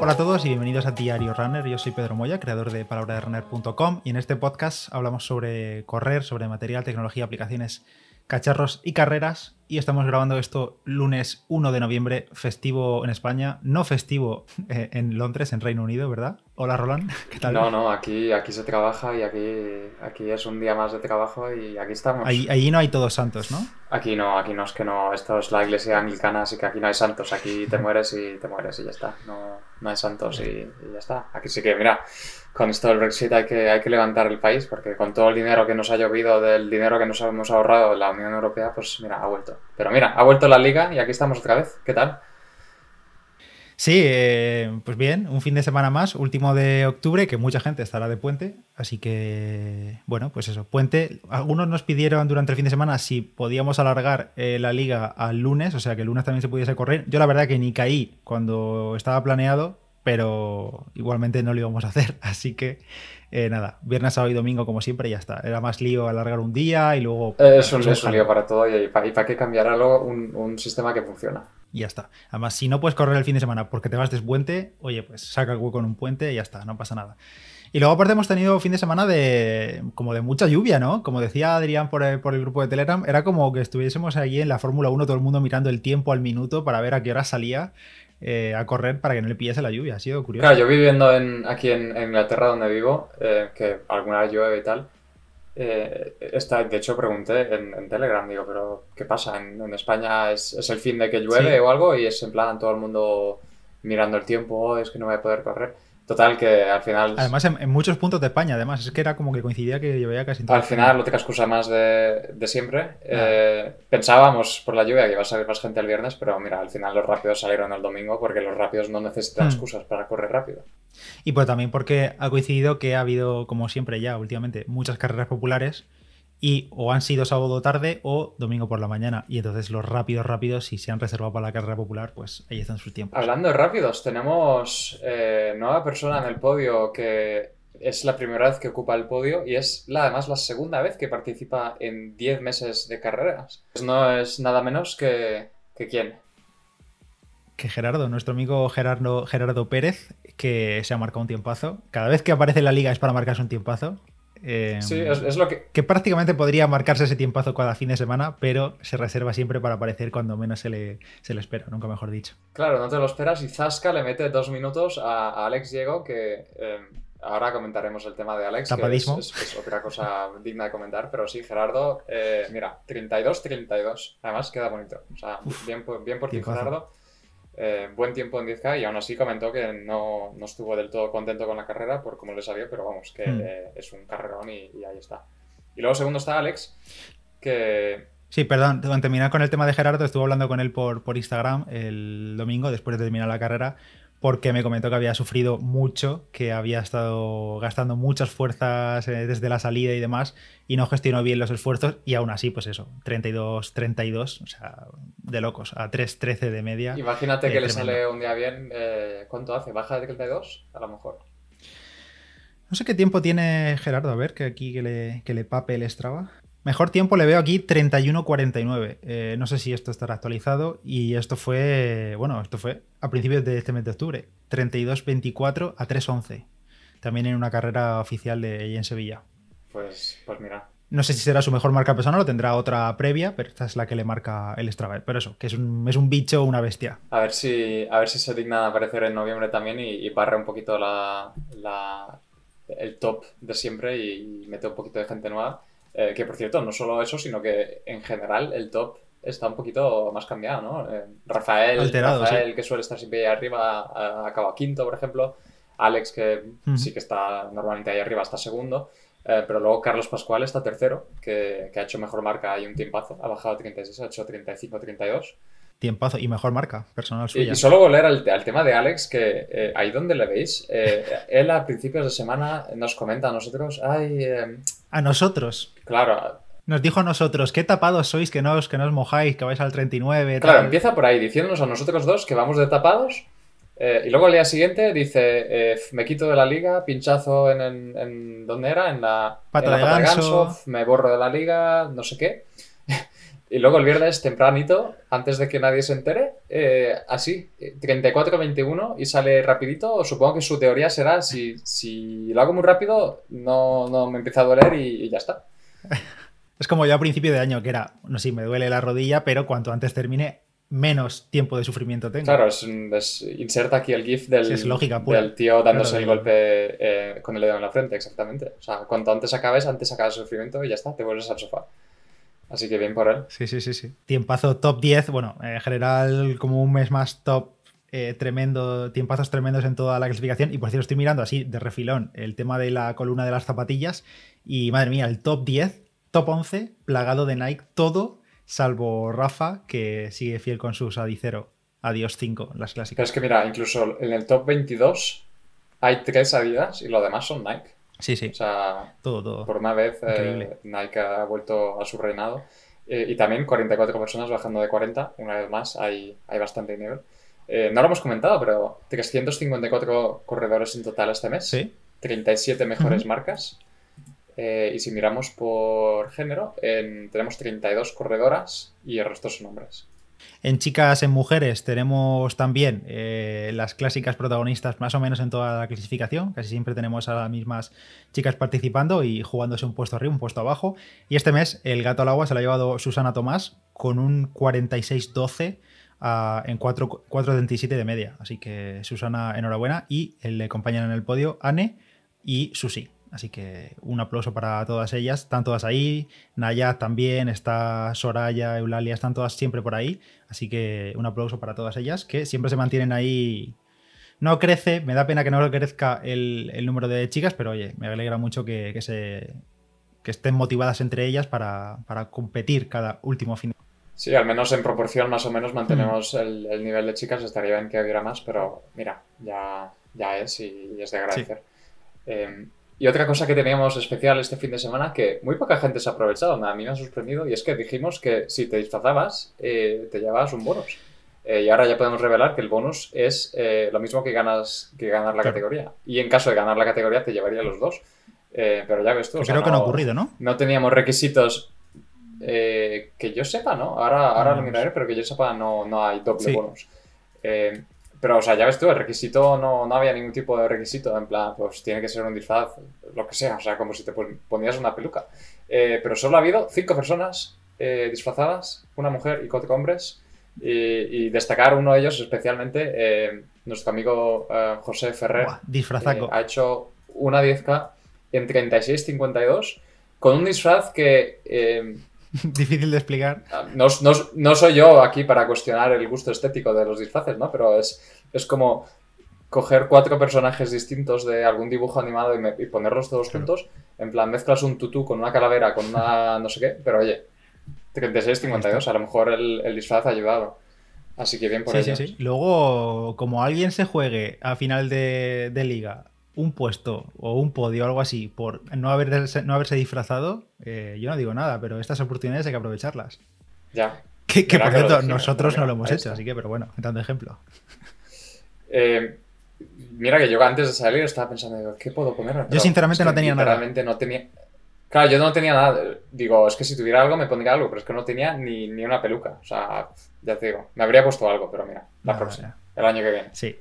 Hola a todos y bienvenidos a Diario Runner. Yo soy Pedro Moya, creador de palabraderunner.com y en este podcast hablamos sobre correr, sobre material, tecnología, aplicaciones, cacharros y carreras. Y estamos grabando esto lunes 1 de noviembre, festivo en España, no festivo eh, en Londres, en Reino Unido, ¿verdad? Hola Roland, ¿qué tal? No, no, aquí, aquí se trabaja y aquí, aquí es un día más de trabajo y aquí estamos. Allí, no hay todos santos, ¿no? Aquí no, aquí no es que no, esto es la iglesia anglicana, así que aquí no hay santos, aquí te mueres y te mueres y ya está, no, no hay santos y, y ya está. Aquí sí que, mira, con esto del Brexit hay que, hay que levantar el país, porque con todo el dinero que nos ha llovido, del dinero que nos hemos ahorrado en la Unión Europea, pues mira, ha vuelto. Pero mira, ha vuelto la liga y aquí estamos otra vez. ¿Qué tal? Sí, eh, pues bien, un fin de semana más, último de octubre, que mucha gente estará de puente, así que, bueno, pues eso, puente. Algunos nos pidieron durante el fin de semana si podíamos alargar eh, la liga al lunes, o sea, que el lunes también se pudiese correr. Yo la verdad que ni caí cuando estaba planeado, pero igualmente no lo íbamos a hacer. Así que eh, nada, viernes, sábado y domingo como siempre y ya está. Era más lío alargar un día y luego... Es un, lío para todo y para, qué cambiar algo un, un, sistema que funciona. Y ya está. Además, si no puedes correr el fin de semana porque te vas despuente, oye, pues saca el hueco en un puente y ya está, no pasa nada. Y luego aparte hemos tenido fin de semana de como de mucha lluvia, ¿no? Como decía Adrián por el, por el grupo de Telegram, era como que estuviésemos ahí en la Fórmula 1 todo el mundo mirando el tiempo al minuto para ver a qué hora salía eh, a correr para que no le pillase la lluvia. Ha sido curioso. Claro, yo viviendo en, aquí en, Inglaterra, donde vivo, eh, que alguna vez llueve y tal, eh, de hecho pregunté en, Telegram, digo, pero ¿qué pasa? ¿En, España es, el fin de que llueve o algo? Y es en plan todo el mundo mirando el tiempo, oh, es que no voy a poder correr. Total, que al final. Además, en, muchos puntos de España, además, es que era como que coincidía que yo veía casi. Al final, la única excusa más de, de siempre. Eh, pensábamos por la lluvia que iba a salir más gente el viernes, pero mira, al final los rápidos salieron el domingo porque los rápidos no necesitan hmm. excusas para correr rápido. Y pues también porque ha coincidido que ha habido, como siempre ya últimamente, muchas carreras populares y o han sido sábado tarde o domingo por la mañana. Y entonces los rápidos, rápidos, si se han reservado para la carrera popular, pues ahí están sus tiempos. Hablando de rápidos, tenemos eh, nueva persona en el podio que es la primera vez que ocupa el podio y es la, además la segunda vez que participa en 10 meses de carreras. Pues no es nada menos que, que quién. Que Gerardo, nuestro amigo Gerardo, Gerardo Pérez, que se ha marcado un tiempazo. Cada vez que aparece en la liga es para marcarse un tiempazo. Em, sí, es, lo que... Que prácticamente podría marcarse ese tiempazo cada fin de semana, pero se reserva siempre para aparecer cuando menos se le, se le espera, nunca mejor dicho. Claro, no te lo esperas y Zasca le mete dos minutos a, Alex Diego, que em, ahora comentaremos el tema de Alex, que es, otra cosa digna de comentar, pero sí, Gerardo, eh, mira, 32-32, además queda bonito, o sea, bien, bien por ti, Gerardo. Eh, buen tiempo en 10K y aún así comentó que no, estuvo del todo contento con la carrera por cómo le salió, pero vamos, que hmm. eh, es un carrerón y, ahí está. Y luego segundo está Alex, que... Sí, perdón, terminar con el tema de Gerardo, estuve hablando con él por, por Instagram el domingo después de terminar la carrera porque me comentó que había sufrido mucho, que había estado gastando muchas fuerzas eh, desde la salida y demás, y no gestionó bien los esfuerzos, y aún así, pues eso, 32-32, o sea, de locos, a 3-13 de media. Imagínate eh, que le sale un día bien, eh, ¿cuánto hace? ¿Baja de 32? A lo mejor. No sé qué tiempo tiene Gerardo, a ver, que aquí que le, que le pape el Strava. Mejor tiempo le veo aquí 31.49. Eh, no sé si esto estará actualizado. Y esto fue, bueno, esto fue a principios de este mes de octubre. 32.24 a 3.11. También en una carrera oficial de ahí en Sevilla. Pues, pues mira. No sé si será su mejor marca personal o tendrá otra previa, pero esta es la que le marca el Strava. Pero eso, que es un, es un bicho, una bestia. A ver si, a ver si se digna aparecer en noviembre también y, y barre un poquito la, el top de siempre y mete un poquito de gente nueva. Eh, que por cierto, no solo eso, sino que en general el top está un poquito más cambiado, ¿no? Eh, Rafael, Rafael que suele estar siempre ahí arriba, acaba quinto, por ejemplo. Alex, que sí que está normalmente ahí arriba, está segundo. Eh, pero luego Carlos Pascual está tercero, que, ha hecho mejor marca hay un tiempazo. Ha bajado 36, ha hecho 35, 32 tiempazo y mejor marca personal suya. Y, solo volver al, al, tema de Alex, que ahí donde le veis, él a principios de semana nos comenta a nosotros, ay, a nosotros. Claro. Nos dijo a nosotros, qué tapados sois, que no os, que no os mojáis, que vais al 39. Claro, empieza por ahí, diciéndonos a nosotros dos que vamos de tapados. Eh, y luego al día siguiente dice, eh, me quito de la liga, pinchazo en, en, ¿dónde era? En la pata, de, ganso. me borro de la liga, no sé qué. Y luego el viernes tempranito, antes de que nadie se entere, eh, así, 34-21 y sale rapidito, supongo que su teoría será si, si lo hago muy rápido, no, no me empieza a doler y, y ya está. Es como yo a principio de año, que era, no sé, me duele la rodilla, pero cuanto antes termine, menos tiempo de sufrimiento tengo. Claro, es, es- inserta aquí el GIF del, Sí, es lógica pura. del tío dándose Claro, el golpe eh, con el dedo en la frente, exactamente. O sea, cuanto antes acabes, antes acabas el sufrimiento y ya está, te vuelves al sofá. Así que bien por él. Sí, sí, sí, sí. Tiempazo top 10, bueno, en general como un mes más top eh, tremendo, tiempazos tremendos en toda la clasificación. Y por cierto, estoy mirando así de refilón el tema de la columna de las zapatillas y madre mía, el top 10, top 11, plagado de Nike, todo, salvo Rafa, que sigue fiel con sus Adicero. Adiós 5, las Pero clásicas. es que mira, incluso en el top 22 hay tres Adidas y lo demás son Nike. Sí, sí, O sea, todo, todo. por una vez eh. Nike ha vuelto a su reinado. Eh, y también 44 personas bajando de 40, una vez más, hay, hay bastante nivel. Eh, no lo hemos comentado, pero 354 corredores en total este mes. Sí, 37 mejores marcas. Y si miramos por género, en- tenemos 32 corredoras y el resto son hombres. En chicas, en mujeres, tenemos también eh, las clásicas protagonistas más o menos en toda la clasificación. Casi siempre tenemos a las mismas chicas participando y jugándose un puesto arriba, un puesto abajo. Y este mes el gato al agua se lo ha llevado Susana Tomás con un 46-12 ah, en 4 4.37 de media. Así que Susana, enhorabuena. Y le acompañan en el podio Anne y Susi. Así que un aplauso para todas ellas. Están todas ahí. Nayat también, está Soraya, Eulalia, están todas siempre por ahí. Así que un aplauso para todas ellas, que siempre se mantienen ahí. No crece, me da pena que no crezca el, el número de chicas, pero oye, me alegra mucho que, que se, que estén motivadas entre ellas para, para competir cada último fin. Sí, al menos en proporción más o menos mantenemos Mm. el, el nivel de chicas. Estaría bien que hubiera más, pero mira, ya, ya es y, es de agradecer. Eh, y otra cosa que teníamos especial este fin de semana que muy poca gente se ha aprovechado, a mí me ha sorprendido, y es que dijimos que si te disfrazabas, eh, te llevabas un bonus. Eh, y ahora ya podemos revelar que el bonus es eh, lo mismo que ganas que ganar la Claro. categoría. Y en caso de ganar la categoría te llevaría los dos. Pero ya ves tú. sea, Creo que no ha ocurrido, ¿no? no teníamos requisitos que yo sepa, ¿no? Ahora, ahora lo Vamos. miraré, pero que yo sepa no, no hay doble Sí. bonus. Pero, o sea, ya ves tú, el requisito no, no había ningún tipo de requisito, en plan, pues tiene que ser un disfraz, lo que sea, o sea, como si te pon- ponías una peluca. Eh, pero solo ha habido cinco personas eh, disfrazadas, una mujer y cuatro hombres, y, y destacar uno de ellos especialmente, eh, nuestro amigo eh, José Ferrer, Buah, eh, ha hecho una 10K en 36.52 con un disfraz que eh, Difícil de explicar. no, no- no soy yo aquí para cuestionar el gusto estético de los disfraces, ¿no? Pero es, es como coger cuatro personajes distintos de algún dibujo animado y, me- y ponerlos todos Claro. juntos. En plan, mezclas un tutú con una calavera, con una no sé qué, pero oye, 36.52, a lo mejor el, el disfraz ha ayudado. Así que bien por Sí, sí, sí. Luego, como alguien se juegue a final de, de liga un puesto o un podio o algo así por no haberse, no haberse disfrazado, eh, yo no digo nada, pero estas oportunidades hay que aprovecharlas. Ya. Que, por cierto, nosotros no lo hemos hecho, así que, pero bueno, dando ejemplo. Eh, mira que yo antes de salir estaba pensando, digo, ¿qué puedo poner? Pero sinceramente no tenía nada. no tenía. Claro, yo no tenía nada. Digo, es que si tuviera algo me pondría algo, pero es que no tenía ni, ni una peluca. O sea, ya te digo, me habría puesto algo, pero mira, la próxima, el año que viene. Sí.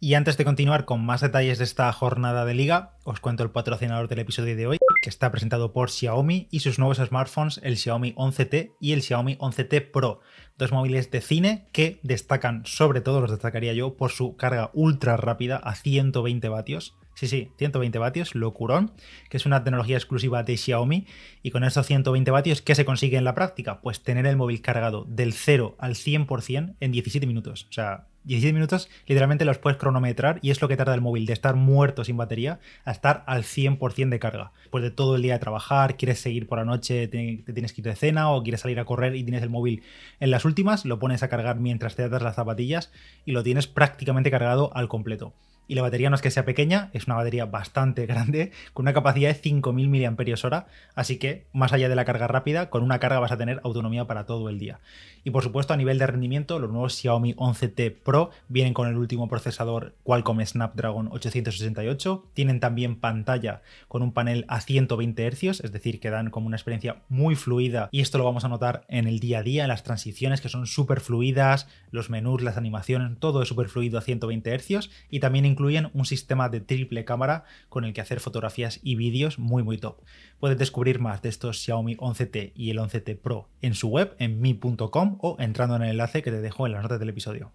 Y antes de continuar con más detalles de esta jornada de liga, os cuento el patrocinador del episodio de hoy, que está presentado por Xiaomi y sus nuevos smartphones, el Xiaomi 11T y el Xiaomi 11T Pro. Dos móviles de cine que destacan, sobre todo los destacaría yo, por su carga ultra rápida a 120 vatios. Sí, sí, 120 vatios, locurón, que es una tecnología exclusiva de Xiaomi. Y con estos 120 vatios, ¿qué se consigue en la práctica? Pues tener el móvil cargado del 0 al 100% en 17 minutos. O sea, 17 minutos literalmente los puedes cronometrar y es lo que tarda el móvil de estar muerto sin batería a estar al 100% de carga. Pues de todo el día de trabajar, quieres seguir por la noche, te, te tienes que ir de cena o quieres salir a correr y tienes el móvil en las últimas, lo pones a cargar mientras te atas las zapatillas y lo tienes prácticamente cargado al completo. Y la batería no es que sea pequeña, es una batería bastante grande, con una capacidad de 5.000 mAh, así que más allá de la carga rápida, con una carga vas a tener autonomía para todo el día. Y por supuesto, a nivel de rendimiento, los nuevos Xiaomi 11T Pro Vienen con el último procesador Qualcomm Snapdragon 868, tienen también pantalla con un panel a 120 Hz, es decir, que dan como una experiencia muy fluida y esto lo vamos a notar en el día a día, en las transiciones que son súper fluidas, los menús, las animaciones, todo es súper fluido a 120 Hz y también incluyen un sistema de triple cámara con el que hacer fotografías y vídeos muy muy top. Puedes descubrir más de estos Xiaomi 11T y el 11T Pro en su web en mi.com o entrando en el enlace que te dejo en las notas del episodio.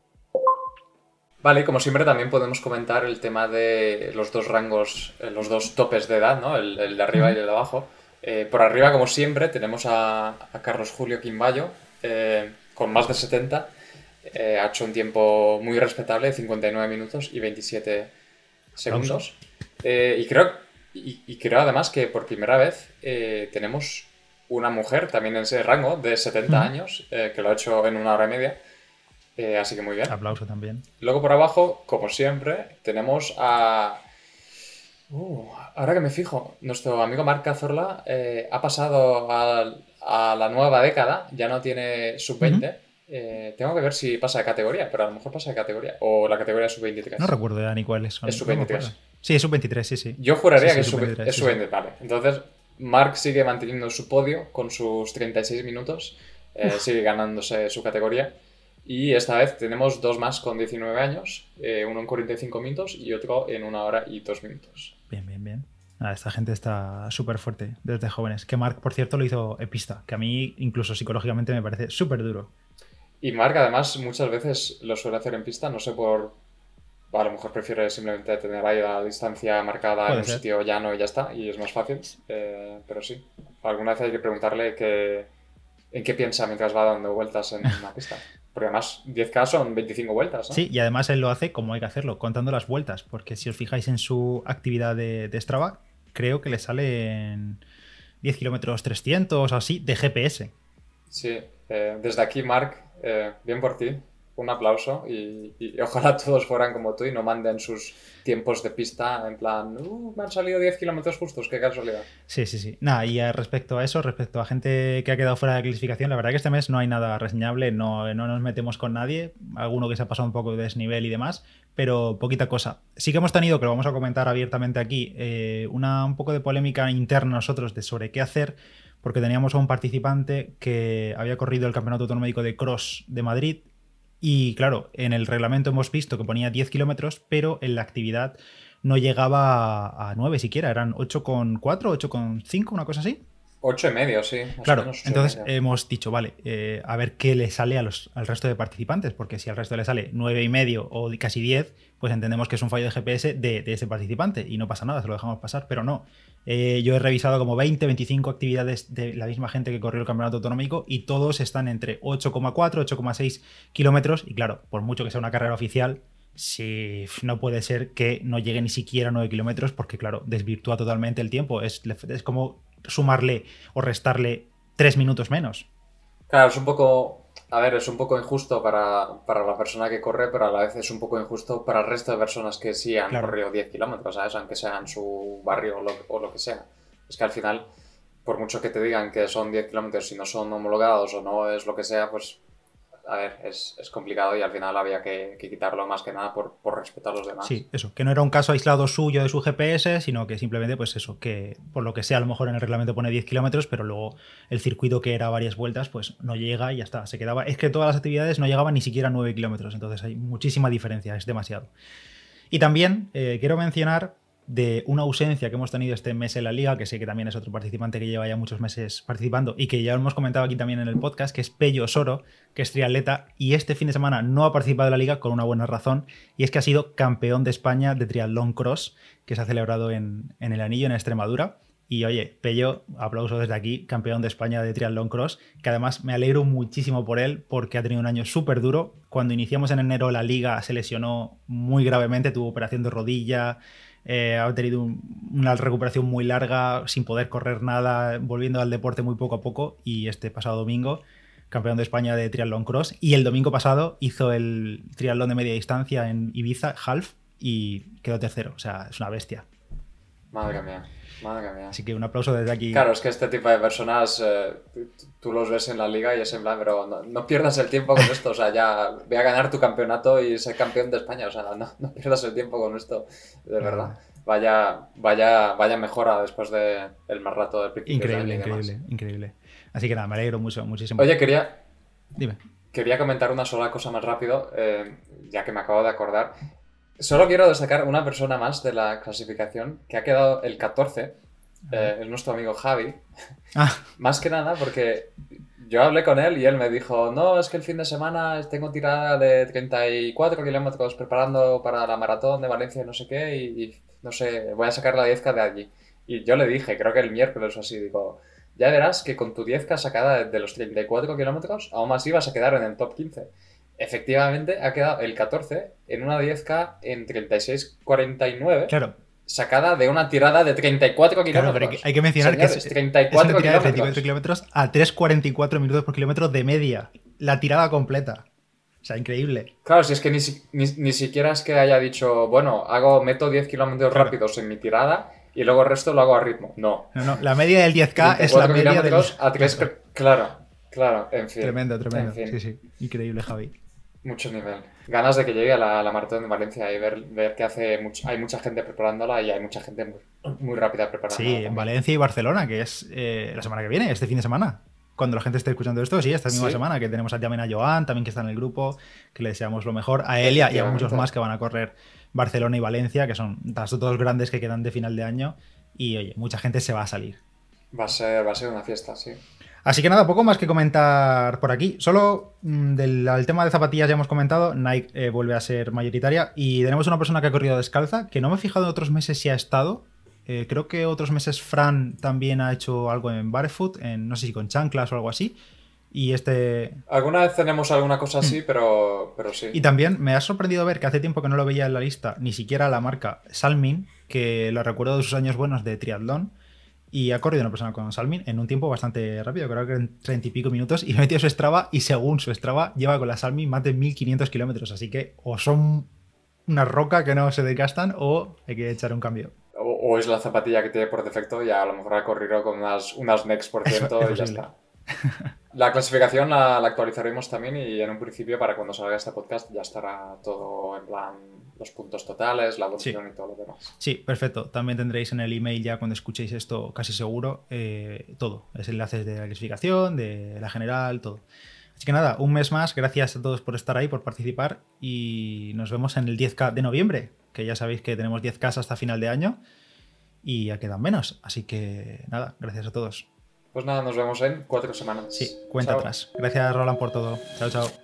Vale, como siempre también podemos comentar el tema de los dos rangos, eh, los dos topes de edad, ¿no? El, de arriba y el de abajo. Eh, por arriba, como siempre, tenemos a, Carlos Julio Quimbayo, eh, con más de 70. ha hecho un tiempo muy respetable, 59 minutos y 27 segundos. y, creo, y, creo además que por primera vez tenemos una mujer también en ese rango de 70 años, que lo ha hecho en una hora y media. Eh, así que muy bien. Aplauso también. Luego por abajo, como siempre, tenemos a. Uh, ahora que me fijo, nuestro amigo Marc Cazorla eh, ha pasado a, la nueva década, ya no tiene sub-20. Eh, tengo que ver si pasa de categoría, pero a lo mejor pasa de categoría. O la categoría sub-23. No recuerdo ya ni cuál es. Es sub-23. sí, es sub-23, sí, sí. Yo juraría que es sub-23. vale. Entonces, Marc sigue manteniendo su podio con sus 36 minutos. sigue ganándose su categoría. Y esta vez tenemos dos más con 19 años, eh, uno en 45 minutos y otro en una hora y dos minutos. Bien, bien, bien. esta gente está súper fuerte desde jóvenes. Que Mark, por cierto, lo hizo epista, que a mí incluso psicológicamente me parece súper duro. Y Mark además muchas veces lo suele hacer en pista, no sé por... A lo mejor prefiere simplemente tener ahí la distancia marcada en un sitio llano y ya está, y es más fácil. Eh, pero sí, alguna vez hay que preguntarle que, en qué piensa mientras va dando vueltas en una pista. Porque además 10K son 25 vueltas. ¿no? Sí, y además él lo hace como hay que hacerlo, contando las vueltas. Porque si os fijáis en su actividad de, Strava, creo que le salen 10 kilómetros 300 o así de GPS. Sí, eh, desde aquí, Mark, eh, bien por ti un aplauso y, ojalá todos fueran como tú y no manden sus tiempos de pista en plan, uh, me han salido 10 kilómetros justos, qué casualidad. Sí, sí, sí. Nada, y respecto a eso, respecto a gente que ha quedado fuera de clasificación, la verdad que este mes no hay nada reseñable, no, no nos metemos con nadie, alguno que se ha pasado un poco de desnivel y demás, pero poquita cosa. Sí que hemos tenido, que lo vamos a comentar abiertamente aquí, eh, una, un poco de polémica interna nosotros de sobre qué hacer, porque teníamos a un participante que había corrido el Campeonato Autonómico de Cross de Madrid y claro, en el reglamento hemos visto que ponía 10 kilómetros, pero en la actividad no llegaba a 9 siquiera, eran 8,4, 8,5, una cosa así. 8 y medio, sí. Claro, entonces hemos dicho, vale, eh, a ver qué le sale a los, al resto de participantes, porque si al resto le sale 9 y medio o casi 10, pues entendemos que es un fallo de GPS de, ese participante y no pasa nada, se lo dejamos pasar, pero no. Eh, yo he revisado como 20, 25 actividades de la misma gente que corrió el campeonato autonómico y todos están entre 8,4, 8,6 kilómetros y claro, por mucho que sea una carrera oficial, si no puede ser que no llegue ni siquiera a 9 kilómetros porque claro, desvirtúa totalmente el tiempo, es, es como sumarle o restarle tres minutos menos. Claro, es un poco, a ver, es un poco injusto para, la persona que corre, pero a la vez es un poco injusto para el resto de personas que sí han corrido 10 kilómetros, ¿sabes? Aunque sea en su barrio o lo, o lo, que sea. Es que al final, por mucho que te digan que son 10 kilómetros, si no son homologados o no es lo que sea, pues a ver, es, complicado y al final había que, quitarlo más que nada por, por, respetar a los demás. Sí, eso, que no era un caso aislado suyo de su GPS, sino que simplemente, pues eso, que por lo que sea, a lo mejor en el reglamento pone 10 kilómetros, pero luego el circuito que era varias vueltas, pues no llega y ya está, se quedaba. Es que todas las actividades no llegaban ni siquiera a 9 kilómetros, entonces hay muchísima diferencia, es demasiado. Y también eh, quiero mencionar de una ausencia que hemos tenido este mes en la liga, que sé que también es otro participante que lleva ya muchos meses participando y que ya hemos comentado aquí también en el podcast, que es Pello Soro, que es triatleta y este fin de semana no ha participado en la liga con una buena razón y es que ha sido campeón de España de triatlón cross, que se ha celebrado en, el Anillo, en Extremadura. Y oye, Pello, aplauso desde aquí, campeón de España de triatlón cross, que además me alegro muchísimo por él porque ha tenido un año súper duro. Cuando iniciamos en enero la liga se lesionó muy gravemente, tuvo operación de rodilla, eh, ha tenido una recuperación muy larga, sin poder correr nada, volviendo al deporte muy poco a poco. Y este pasado domingo, campeón de España de triatlón cross. Y el domingo pasado hizo el triatlón de media distancia en Ibiza, half, y quedó tercero. O sea, es una bestia. Madre mía. Madre mía. Así que un aplauso desde aquí. Claro, es que este tipo de personas eh, tú los ves en la liga y es en plan, pero no, pierdas el tiempo con esto, o sea, ya voy a ganar tu campeonato y ser campeón de España, o sea, no, pierdas el tiempo con esto, de verdad. Vaya, vaya, vaya mejora después del el más rato del principio. Increíble, increíble, increíble. Así que nada, me alegro mucho, muchísimo. Oye, quería. Dime. Quería comentar una sola cosa más rápido, eh, ya que me acabo de acordar. Solo quiero destacar una persona más de la clasificación que ha quedado el 14. Eh, es nuestro amigo Javi. Ah. Más que nada porque yo hablé con él y él me dijo, no, es que el fin de semana tengo tirada de 34 kilómetros preparando para la maratón de Valencia y no sé qué, y, no sé, voy a sacar la 10K de allí. Y yo le dije, creo que el miércoles o así, digo, ya verás que con tu 10K sacada de los 34 kilómetros, aún más vas a quedar en el top 15. Efectivamente, ha quedado el 14 en una 10K en 36.49. Claro. Sacada de una tirada de 34 kilómetros. Claro, hay que mencionar que es, 34 una tirada de 34 kilómetros a 3.44 minutos por kilómetro de media. La tirada completa. O sea, increíble. Claro, si es que ni, ni, siquiera es que haya dicho, bueno, hago, meto 10 kilómetros rápidos en mi tirada y luego el resto lo hago a ritmo. No. No, no. La media del 10K es la media del... a 3... Claro, claro, en fin. Tremendo, tremendo. Sí, sí. Increíble, Javi. Mucho nivel. Ganas de que llegue a la, la maratón de Valencia y ver, ver que hace hay mucha gente preparándola y hay mucha gente muy, muy rápida preparándola. Sí, en Valencia y Barcelona, que es eh, la semana que viene, este fin de semana. Cuando la gente esté escuchando esto, sí, esta misma semana, que tenemos también a Joan, también que está en el grupo, que le deseamos lo mejor, a Elia y a muchos más que van a correr Barcelona y Valencia, que son las dos grandes que quedan de final de año. Y oye, mucha gente se va a salir. Va a ser, va a ser una fiesta, sí. Así que nada, poco más que comentar por aquí. Solo mm, del tema de zapatillas ya hemos comentado, Nike eh, vuelve a ser mayoritaria y tenemos una persona que ha corrido descalza, que no me he fijado en otros meses si ha estado. Eh, creo que otros meses Fran también ha hecho algo en barefoot, en, no sé si con chanclas o algo así. Y este... Alguna vez tenemos alguna cosa así, hmm. pero, pero sí. Y también me ha sorprendido ver que hace tiempo que no lo veía en la lista, ni siquiera la marca Salmin, que lo recuerdo de sus años buenos de triatlón y ha corrido una persona con Salmin en un tiempo bastante rápido, creo que en treinta y pico minutos, y metió su Strava y según su Strava lleva con la Salmin más de 1500 kilómetros, así que o son una roca que no se desgastan o hay que echar un cambio. O, es la zapatilla que tiene por defecto y a lo mejor ha corrido con unas, unas Next por ciento y ya está. La clasificación la, actualizaremos también y en un principio para cuando salga este podcast ya estará todo en plan los puntos totales, la evolución y todo lo demás. Sí, perfecto. También tendréis en el email ya cuando escuchéis esto casi seguro eh, todo. Es enlaces de la clasificación, de la general, todo. Así que nada, un mes más. Gracias a todos por estar ahí, por participar y nos vemos en el 10K de noviembre, que ya sabéis que tenemos 10K hasta final de año y ya quedan menos. Así que nada, gracias a todos. Pues nada, nos vemos en cuatro semanas. Sí, cuenta atrás. Gracias, Roland, por todo. Chao, chao.